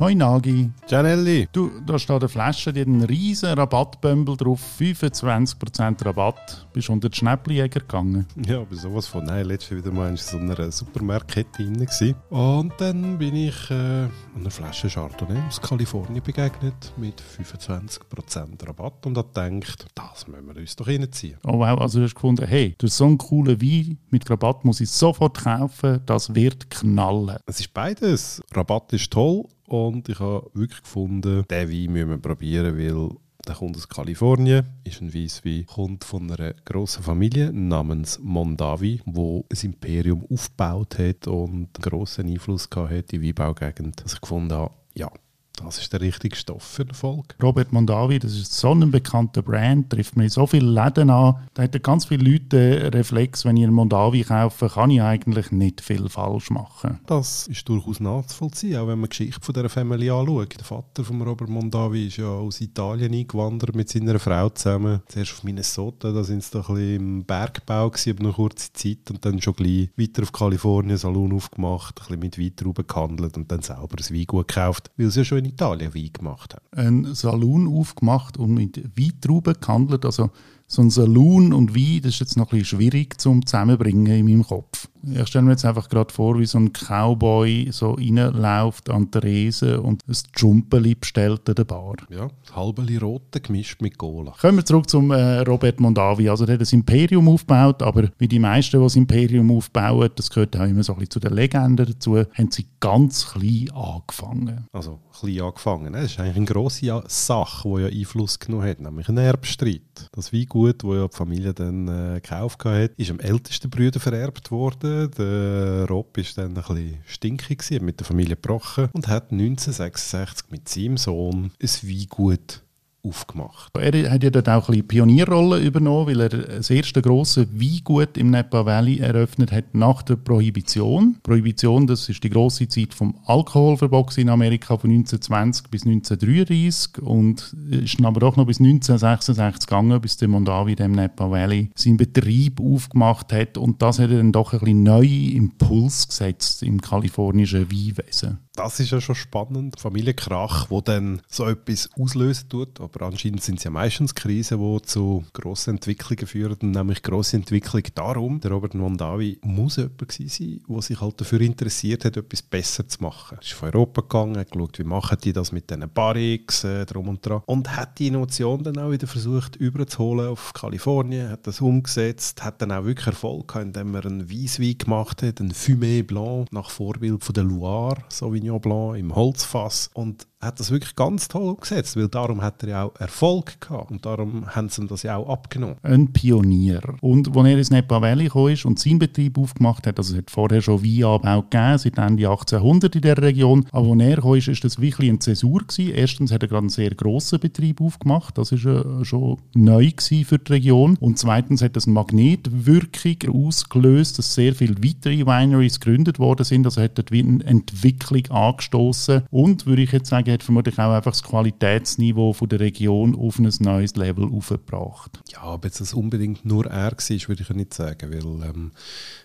Hoi Nagi. Gianelli. Du, da steht eine Flasche, die hat einen riesen Rabattbömbel drauf, 25% Rabatt. Bist du unter die Schnäppeljäger gegangen? Ja, aber sowas von. Nein, letztes Wieder mal in so einer Supermarktkette drin. Gewesen. Und dann bin ich äh, einer Flasche Chardonnay aus Kalifornien begegnet mit 25% Rabatt und habe gedacht, das müssen wir uns doch reinziehen. Oh wow, also du hast gefunden, hey, durch so einen coolen Wein mit Rabatt muss ich sofort kaufen, das wird knallen. Es ist beides. Rabatt ist toll und ich habe wirklich gefunden, diesen Wein müssen wir probieren, weil der kommt aus Kalifornien, ist ein Weisswein, kommt von einer grossen Familie namens Mondavi, wo ein Imperium aufgebaut hat und einen grossen Einfluss gehabt hat in die Weinbaugegend. Dass ich gefunden habe, ja, das ist der richtige Stoff für den Volk. Robert Mondavi, das ist so ein bekannter Brand, trifft mir in so viele Läden an. Da haben ganz viele Leute Reflex, wenn ich einen Mondavi kaufe, kann ich eigentlich nicht viel falsch machen. Das ist durchaus nachzuvollziehen, auch wenn man die Geschichte von dieser Familie anschaut. Der Vater von Robert Mondavi ist ja aus Italien eingewandert mit seiner Frau zusammen. Zuerst auf Minnesota, da sind sie doch ein bisschen im Bergbau gewesen, aber noch kurze Zeit und dann schon gleich weiter auf Kalifornien Salon aufgemacht, ein bisschen mit Weintrauben gehandelt und dann selber ein Weingut gekauft, weil sie ja schon in Italien Wein gemacht haben. Ein Saloon aufgemacht und mit Weintrauben gehandelt. Also so ein Saloon und Wein, das ist jetzt noch ein bisschen schwierig zum Zusammenbringen in meinem Kopf. Ich stelle mir jetzt einfach gerade vor, wie so ein Cowboy so reinläuft an der Rese und ein Jumpeli bestellt an der Bar. Ja, das halbe Rote gemischt mit Cola. Kommen wir zurück zum äh, Robert Mondavi. Also der hat das Imperium aufgebaut, aber wie die meisten, die das Imperium aufbauen, das gehört auch immer so ein bisschen zu den Legenden dazu, haben sie ganz klein angefangen. Also klein angefangen. Das ist eigentlich eine grosse Sache, die ja Einfluss genommen hat, nämlich ein Erbstreit. Das Weingut, das ja die Familie dann äh, gekauft hat, ist am ältesten Brüder vererbt worden. Der Rob war dann ein bisschen stinkig, mit der Familie gebrochen und hat 1966 mit seinem Sohn ein Weingut aufgemacht. Er hat ja dort auch ein bisschen Pionierrolle übernommen, weil er das erste grosse Weingut im Napa Valley eröffnet hat nach der Prohibition. Prohibition, das ist die grosse Zeit vom Alkoholverbot in Amerika von 1920 bis 1933 und ist aber doch noch bis 1966 gegangen, bis der Mondavi im Napa Valley seinen Betrieb aufgemacht hat und das hat dann doch ein bisschen neuen Impuls gesetzt im kalifornischen Weinwesen. Das ist ja schon spannend. Familienkrach, wo dann so etwas auslösen tut. Aber anscheinend sind es ja meistens Krisen, die zu grossen Entwicklungen führen, nämlich grosse Entwicklung darum. Der Robert Mondavi muss jemand sein, der sich halt dafür interessiert hat, etwas besser zu machen. Er ist von Europa gegangen, hat geschaut, wie machen die das mit diesen Barrix, äh, drum und dran. Und hat die Innovation dann auch wieder versucht überzuholen auf Kalifornien, hat das umgesetzt, hat dann auch wirklich Erfolg gehabt, indem er einen Weisswein gemacht hat, einen Fumé Blanc, nach Vorbild von der Loire, so wie Sauvignon Blanc im Holzfass und hat das wirklich ganz toll umgesetzt, weil darum hat er ja auch Erfolg gehabt und darum haben sie ihm das ja auch abgenommen. Ein Pionier. Und als er ins Napa Valley gekommen ist und seinen Betrieb aufgemacht hat, also es hat vorher schon Weinanbau gegeben, seit Ende 1800 in der Region, aber als er gekommen ist, ist das wirklich eine Zäsur gewesen. Erstens hat er gerade einen sehr grossen Betrieb aufgemacht, das ist äh, schon neu für die Region und zweitens hat das eine Magnetwirkung ausgelöst, dass sehr viele weitere Wineries gegründet worden sind, also hat dort wie eine Angestoßen und würde ich jetzt sagen, hat vermutlich auch einfach das Qualitätsniveau von der Region auf ein neues Level aufgebracht. Ja, aber jetzt das unbedingt nur er war, würde ich nicht sagen, weil ähm,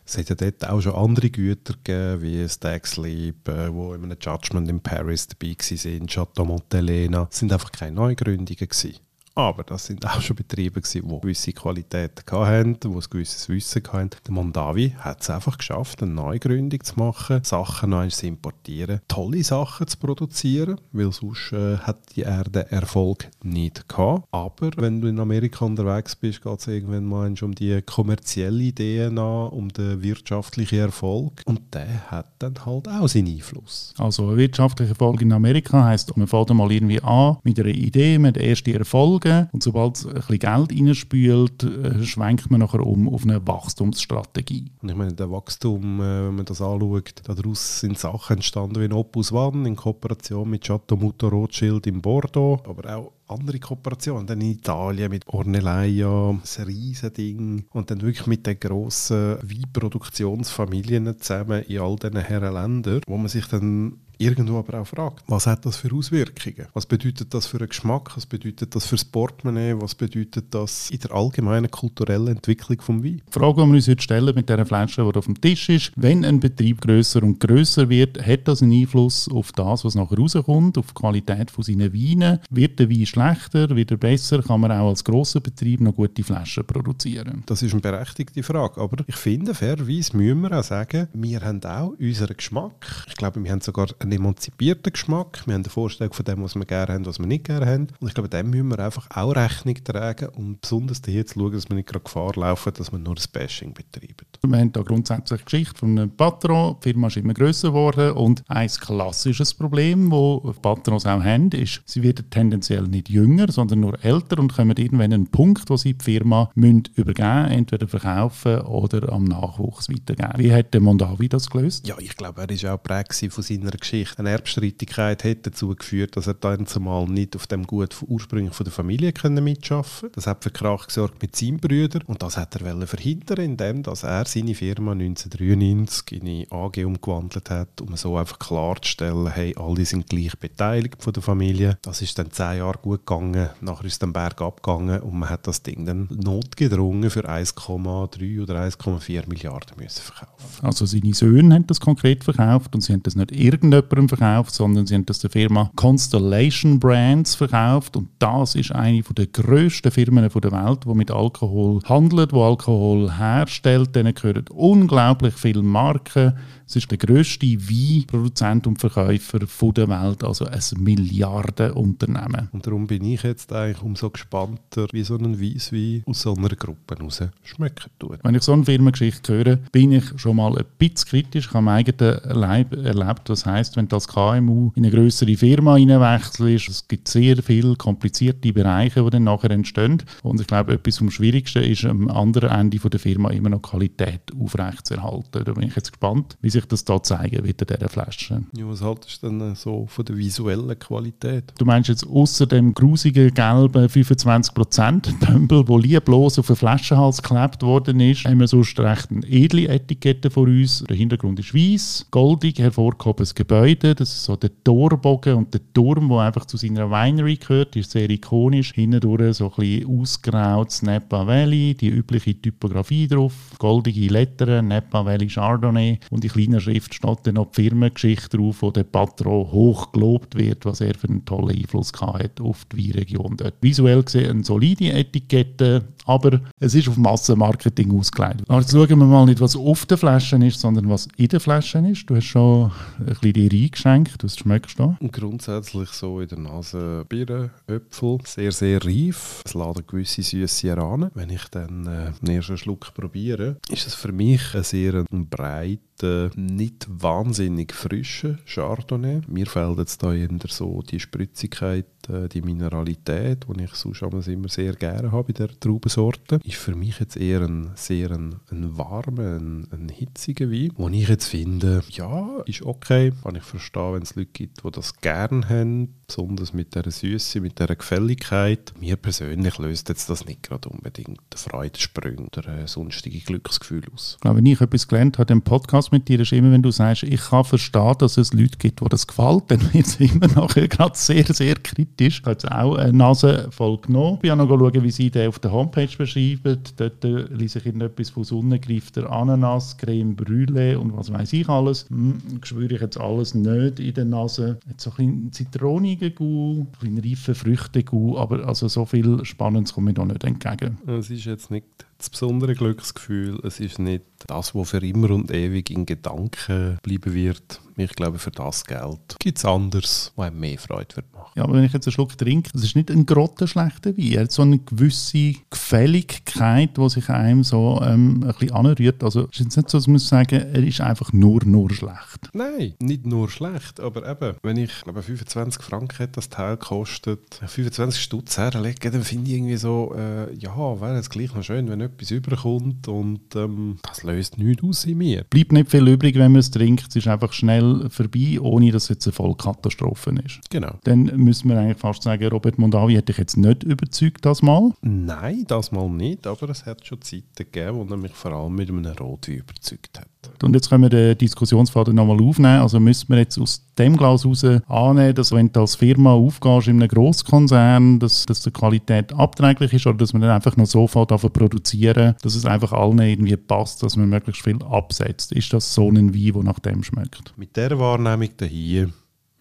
es hat ja dort auch schon andere Güter gegeben, wie Stag Sleep, äh, wo in einem Judgment in Paris dabei waren, Chateau Montelena. Das sind einfach keine Neugründungen gewesen. Aber das sind auch schon Betriebe, die gewisse Qualität hatten, die ein gewisses Wissen hatten. Der Mondavi hat es einfach geschafft, eine Neugründung zu machen, Sachen neu zu importieren, tolle Sachen zu produzieren, weil sonst äh, hat die Erde Erfolg nicht gehabt. Aber wenn du in Amerika unterwegs bist, geht es irgendwann mal um die kommerzielle Ideen an, um den wirtschaftlichen Erfolg. Und der hat dann halt auch seinen Einfluss. Also ein wirtschaftlicher Erfolg in Amerika heisst, man fängt mal irgendwie an mit einer Idee, mit ersten Erfolg Folgen. Und sobald ein bisschen Geld reinspült, äh, schwenkt man nachher um auf eine Wachstumsstrategie. Und ich meine, der Wachstum, äh, wenn man das anschaut, daraus sind Sachen entstanden wie Opus One in Kooperation mit Chateau Mouton Rothschild in Bordeaux, aber auch andere Kooperationen. Dann in Italien mit Ornellaia, ein riesen Ding. Und dann wirklich mit den grossen Weinproduktionsfamilien zusammen in all diesen Herrenländern, wo man sich dann irgendwo aber auch fragt, was hat das für Auswirkungen? Was bedeutet das für den Geschmack? Was bedeutet das für das Portemonnaie? Was bedeutet das in der allgemeinen kulturellen Entwicklung vom Wein? Die Frage, die wir uns heute stellen mit dieser Flasche, die auf dem Tisch ist, wenn ein Betrieb grösser und grösser wird, hat das einen Einfluss auf das, was nachher rauskommt, auf die Qualität von seinen Weinen? Wird der Wein schlechter? Wird er besser? Kann man auch als grosser Betrieb noch gute Flaschen produzieren? Das ist eine berechtigte Frage, aber ich finde, fairerweise müssen wir auch sagen, wir haben auch unseren Geschmack. Ich glaube, wir haben sogar einen emanzipierten Geschmack. Wir haben eine Vorstellung von dem, was wir gerne haben, was wir nicht gerne haben. Und ich glaube, dem müssen wir einfach auch Rechnung tragen und besonders hier zu schauen, dass wir nicht gerade Gefahr laufen, dass wir nur das Bashing betreiben. Wir haben da grundsätzlich die Geschichte von einem Patron. Die Firma ist immer grösser geworden und ein klassisches Problem, das Patrons auch haben, ist, sie werden tendenziell nicht jünger, sondern nur älter und kommen irgendwann an einen Punkt, wo sie die Firma müssen übergeben entweder verkaufen oder am Nachwuchs weitergeben. Wie hat der Mondavi das gelöst? Ja, ich glaube, er ist auch prägt von seiner Geschichte Geschichte, eine Erbstreitigkeit hat dazu geführt, dass er dann zumal nicht auf dem Gut ursprünglich von der Familie können mitschaffen Das hat für Krach gesorgt mit seinem Brüder und das hat er verhindern, indem dass er seine Firma 1993 in eine AG umgewandelt hat, um so einfach klarzustellen, hey, alle sind gleich beteiligt von der Familie. Das ist dann zehn Jahre gut gegangen, nachher ist dann Berg abgegangen und man hat das Ding dann notgedrungen für 1,3 oder 1,4 Milliarden müssen verkaufen. Also seine Söhne haben das konkret verkauft und sie haben das nicht irgendjemand jemandem verkauft, sondern sie haben das der Firma Constellation Brands verkauft und das ist eine der grössten Firmen der Welt, die mit Alkohol handelt, wo Alkohol herstellt. Denen gehören unglaublich viele Marken es ist der grösste Weinproduzent und Verkäufer der Welt, also ein Milliardenunternehmen. Und darum bin ich jetzt eigentlich umso gespannter, wie so ein Weisswein aus so einer Gruppe raus schmecken tut. Wenn ich so eine Firmengeschichte höre, bin ich schon mal ein bisschen kritisch. Ich habe am eigenen Leib erlebt, was heisst, wenn du als KMU in eine größere Firma reinwechselst. Es gibt sehr viele komplizierte Bereiche, die dann nachher entstehen. Und ich glaube, etwas vom Schwierigsten ist, am anderen Ende der Firma immer noch Qualität aufrechtzuerhalten. Da bin ich jetzt gespannt, wie sich das da zeigen wird in dieser Flasche. Ja, was haltest du denn so von der visuellen Qualität? Du meinst jetzt außer dem grusigen gelben 25% Pömpel, wo lieblos auf den Flaschenhals geklebt worden ist, haben wir sonst recht eine edle Etikette vor uns. Der Hintergrund ist weiß, goldig hervorgehobenes Gebäude. Das ist so der Torbogen und der Turm, der einfach zu seiner Winery gehört, ist sehr ikonisch. Hindurch so ein bisschen ausgerautes Napa Valley, die übliche Typografie drauf, goldige Lettern, Napa Valley Chardonnay und die kleiner Schrift steht dann noch die Firmengeschichte drauf, wo der Patron hoch gelobt wird, was er für einen tollen Einfluss hat auf die Weinregion dort. Visuell gesehen eine solide Etikette, aber es ist auf Massenmarketing ausgelegt. Aber jetzt schauen wir mal nicht, was auf den Flaschen ist, sondern was in den Flaschen ist. Du hast schon ein bisschen dir was schmeckst du? Grundsätzlich so in der Nase Birnen, Äpfel, sehr, sehr reif. Es laden gewisse Süße heran. Wenn ich dann äh, den ersten Schluck probiere, ist es für mich ein sehr breit äh, nicht wahnsinnig frischen Chardonnay. Mir fehlt jetzt da eher so die Spritzigkeit, äh, die Mineralität, die ich sonst immer sehr gerne habe bei der Traubensorte. Ist für mich jetzt eher ein sehr ein, ein warmer, ein, ein hitziger Wein, wo ich jetzt finde, ja, ist okay. Kann ich verstehen, wenn es Leute gibt, die das gerne haben, besonders mit dieser Süße, mit dieser Gefälligkeit. Mir persönlich löst jetzt das nicht gerade unbedingt Freudensprünge oder äh, sonstige Glücksgefühle aus. Glaube, wenn ich etwas gelernt habe im Podcast mit dir, ist immer, wenn du sagst, ich kann verstehen, dass es Leute gibt, die das gefällt, dann wird es immer nachher gerade sehr, sehr kritisch. Ich habe jetzt auch eine Nase voll genommen. Ich habe noch schauen, wie sie den auf der Homepage beschreiben. Dort äh, lese ich etwas von sonnengreifter Ananas, Creme Brûlée und was weiß ich alles. Hm, spüre ich jetzt alles nicht in der Nase. Jetzt so ein bisschen Zitrone Gau, ein reife Früchte aber also so viel Spannendes kommt mir da nicht entgegen. Es ist jetzt nicht das besondere Glücksgefühl, es ist nicht das, was für immer und ewig in Gedanken bleiben wird. Ich glaube, für das Geld gibt es anderes, was einem mehr Freude wird machen. Ja, aber wenn ich jetzt einen Schluck trinke, das ist nicht ein grottenschlechter Wein. Er hat so eine gewisse Gefälligkeit, die sich einem so ähm, ein bisschen anrührt. Also es ist jetzt nicht so, dass man sagen er ist einfach nur, nur schlecht. Nein, nicht nur schlecht, aber eben, wenn ich glaube 25 Franken hätte das Teil kostet, 25 Stutz herlegen, dann finde ich irgendwie so, äh, ja, wäre es gleich noch schön, wenn etwas überkommt und ähm, das löst nichts aus in mir. Bleibt nicht viel übrig, wenn man es trinkt. Es ist einfach schnell vorbei, ohne dass es jetzt eine Vollkatastrophe ist. Genau. Dann müssen wir eigentlich fast sagen, Robert Mondavi hätte dich jetzt nicht überzeugt das Mal. Nein, das mal nicht, aber es hat schon Zeiten gegeben, wo er mich vor allem mit einem Rotwein überzeugt hat. Und jetzt können wir den Diskussionsfaden nochmal aufnehmen. Also müssen wir jetzt aus dem Glas heraus annehmen, dass wenn du als Firma aufgehst in einem Grosskonzern, dass, dass die Qualität abträglich ist oder dass man dann einfach noch so viel davon produzieren, dass es einfach allen irgendwie passt, dass man möglichst viel absetzt. Ist das so ein Wein, der nach dem schmeckt? Mit der Wahrnehmung hier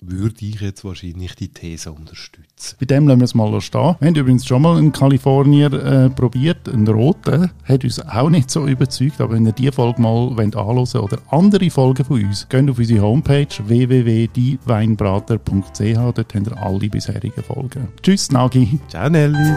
würde ich jetzt wahrscheinlich die These unterstützen. Bei dem lassen wir es mal stehen. Wir haben übrigens schon mal einen Kalifornier äh, probiert, einen roten. Hat uns auch nicht so überzeugt, aber wenn ihr diese Folge mal wollt anhören oder andere Folgen von uns, geht auf unsere Homepage www.dieweinbrater.ch. Dort habt ihr alle bisherigen Folgen. Tschüss, Nagi. Ciao, Nelly.